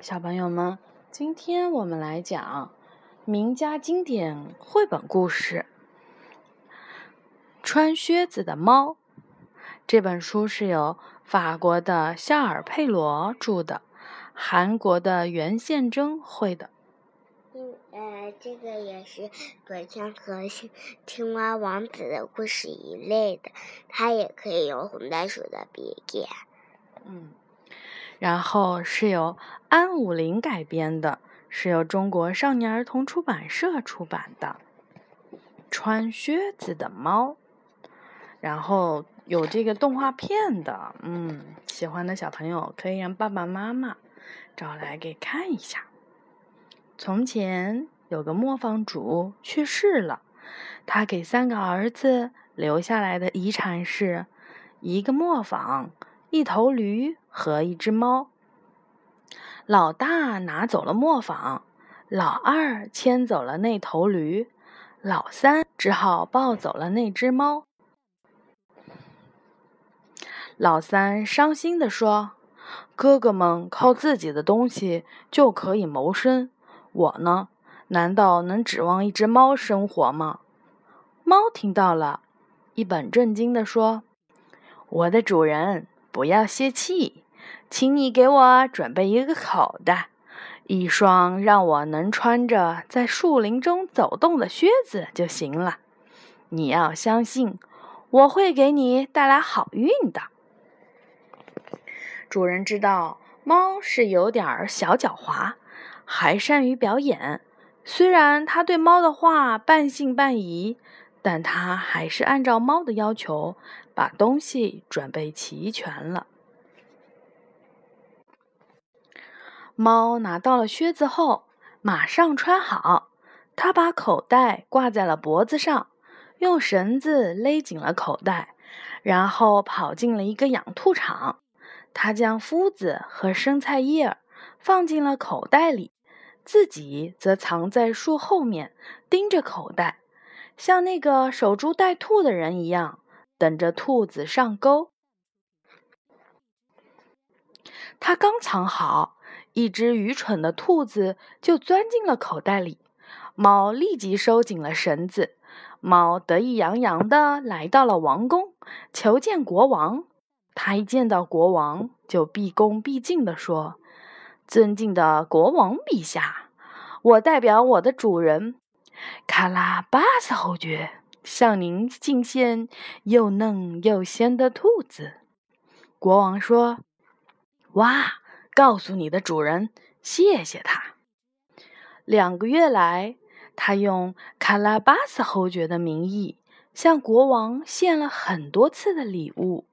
小朋友们，今天我们来讲名家经典绘本故事《穿靴子的猫》。这本书是由法国的夏尔佩罗著的，韩国的袁宪征绘的。嗯，呃，这个也是短枪和青蛙王子的故事一类的，它也可以有红袋鼠的鼻眼。嗯。然后是由安武林改编的，是由中国少年儿童出版社出版的《穿靴子的猫》。然后有这个动画片的，嗯，喜欢的小朋友可以让爸爸妈妈找来给看一下。从前有个磨坊主去世了，他给三个儿子留下来的遗产是一个磨坊。一头驴和一只猫，老大拿走了磨坊，老二牵走了那头驴，老三只好抱走了那只猫。老三伤心地说：“哥哥们靠自己的东西就可以谋生，我呢，难道能指望一只猫生活吗？”猫听到了，一本正经地说：“我的主人。”不要泄气，请你给我准备一个口袋，一双让我能穿着在树林中走动的靴子就行了。你要相信，我会给你带来好运的。主人知道猫是有点小狡猾，还善于表演。虽然他对猫的话半信半疑。但他还是按照猫的要求，把东西准备齐全了。猫拿到了靴子后，马上穿好。他把口袋挂在了脖子上，用绳子勒紧了口袋，然后跑进了一个养兔场。他将麸子和生菜叶儿放进了口袋里，自己则藏在树后面，盯着口袋。像那个守株待兔的人一样，等着兔子上钩。他刚藏好，一只愚蠢的兔子就钻进了口袋里。猫立即收紧了绳子。猫得意洋洋地来到了王宫，求见国王。他一见到国王，就毕恭毕敬地说：“尊敬的国王陛下，我代表我的主人。”卡拉巴斯侯爵向您敬献又嫩又鲜的兔子。国王说：“哇，告诉你的主人，谢谢他。”两个月来，他用卡拉巴斯侯爵的名义向国王献了很多次的礼物。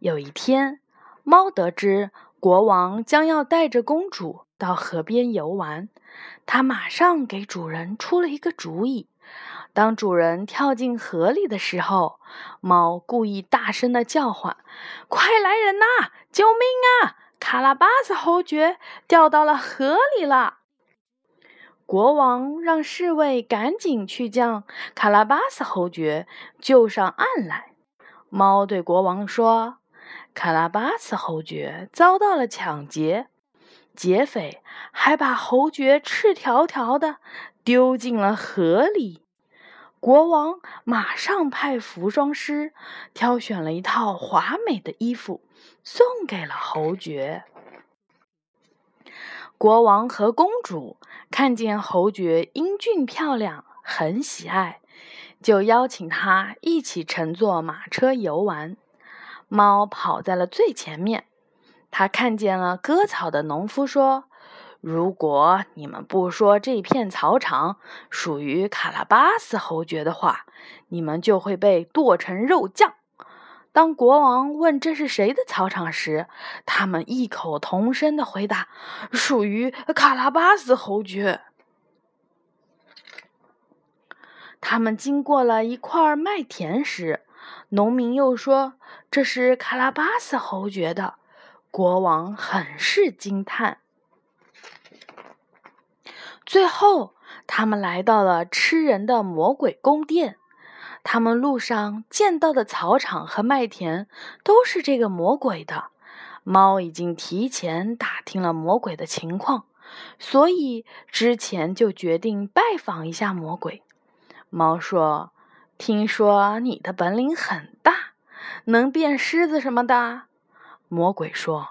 有一天，猫得知国王将要带着公主到河边游玩。他马上给主人出了一个主意。当主人跳进河里的时候，猫故意大声的叫唤：“快来人呐！救命啊！卡拉巴斯侯爵掉到了河里了！”国王让侍卫赶紧去将卡拉巴斯侯爵救上岸来。猫对国王说：“卡拉巴斯侯爵遭到了抢劫。”劫匪还把侯爵赤条条的丢进了河里。国王马上派服装师挑选了一套华美的衣服，送给了侯爵。国王和公主看见侯爵英俊漂亮，很喜爱，就邀请他一起乘坐马车游玩。猫跑在了最前面。他看见了割草的农夫，说：“如果你们不说这片草场属于卡拉巴斯侯爵的话，你们就会被剁成肉酱。”当国王问这是谁的草场时，他们异口同声的回答：“属于卡拉巴斯侯爵。”他们经过了一块麦田时，农民又说：“这是卡拉巴斯侯爵的。”国王很是惊叹。最后，他们来到了吃人的魔鬼宫殿。他们路上见到的草场和麦田都是这个魔鬼的，猫已经提前打听了魔鬼的情况，所以之前就决定拜访一下魔鬼。猫说：“听说你的本领很大，能变狮子什么的。”魔鬼说：“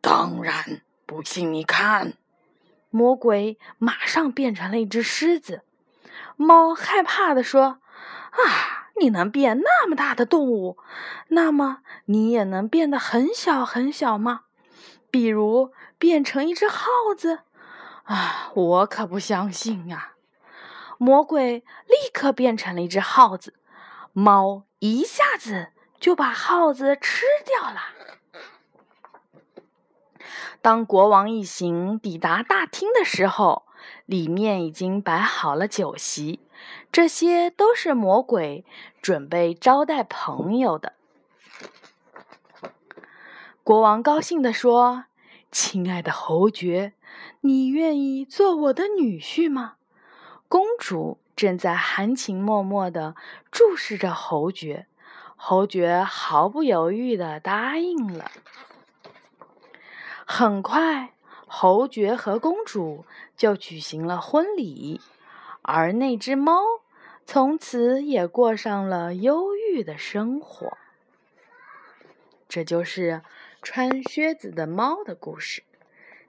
当然，不信你看。”魔鬼马上变成了一只狮子。猫害怕地说：“啊，你能变那么大的动物，那么你也能变得很小很小吗？比如变成一只耗子？啊，我可不相信啊！”魔鬼立刻变成了一只耗子，猫一下子就把耗子吃掉了。当国王一行抵达大厅的时候，里面已经摆好了酒席，这些都是魔鬼准备招待朋友的。国王高兴地说：“亲爱的侯爵，你愿意做我的女婿吗？”公主正在含情脉脉地注视着侯爵，侯爵毫不犹豫地答应了。很快，侯爵和公主就举行了婚礼，而那只猫从此也过上了忧郁的生活。这就是穿靴子的猫的故事。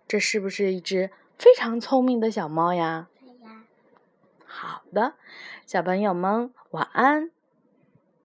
这是不是一只非常聪明的小猫呀？好的，小朋友们，晚安。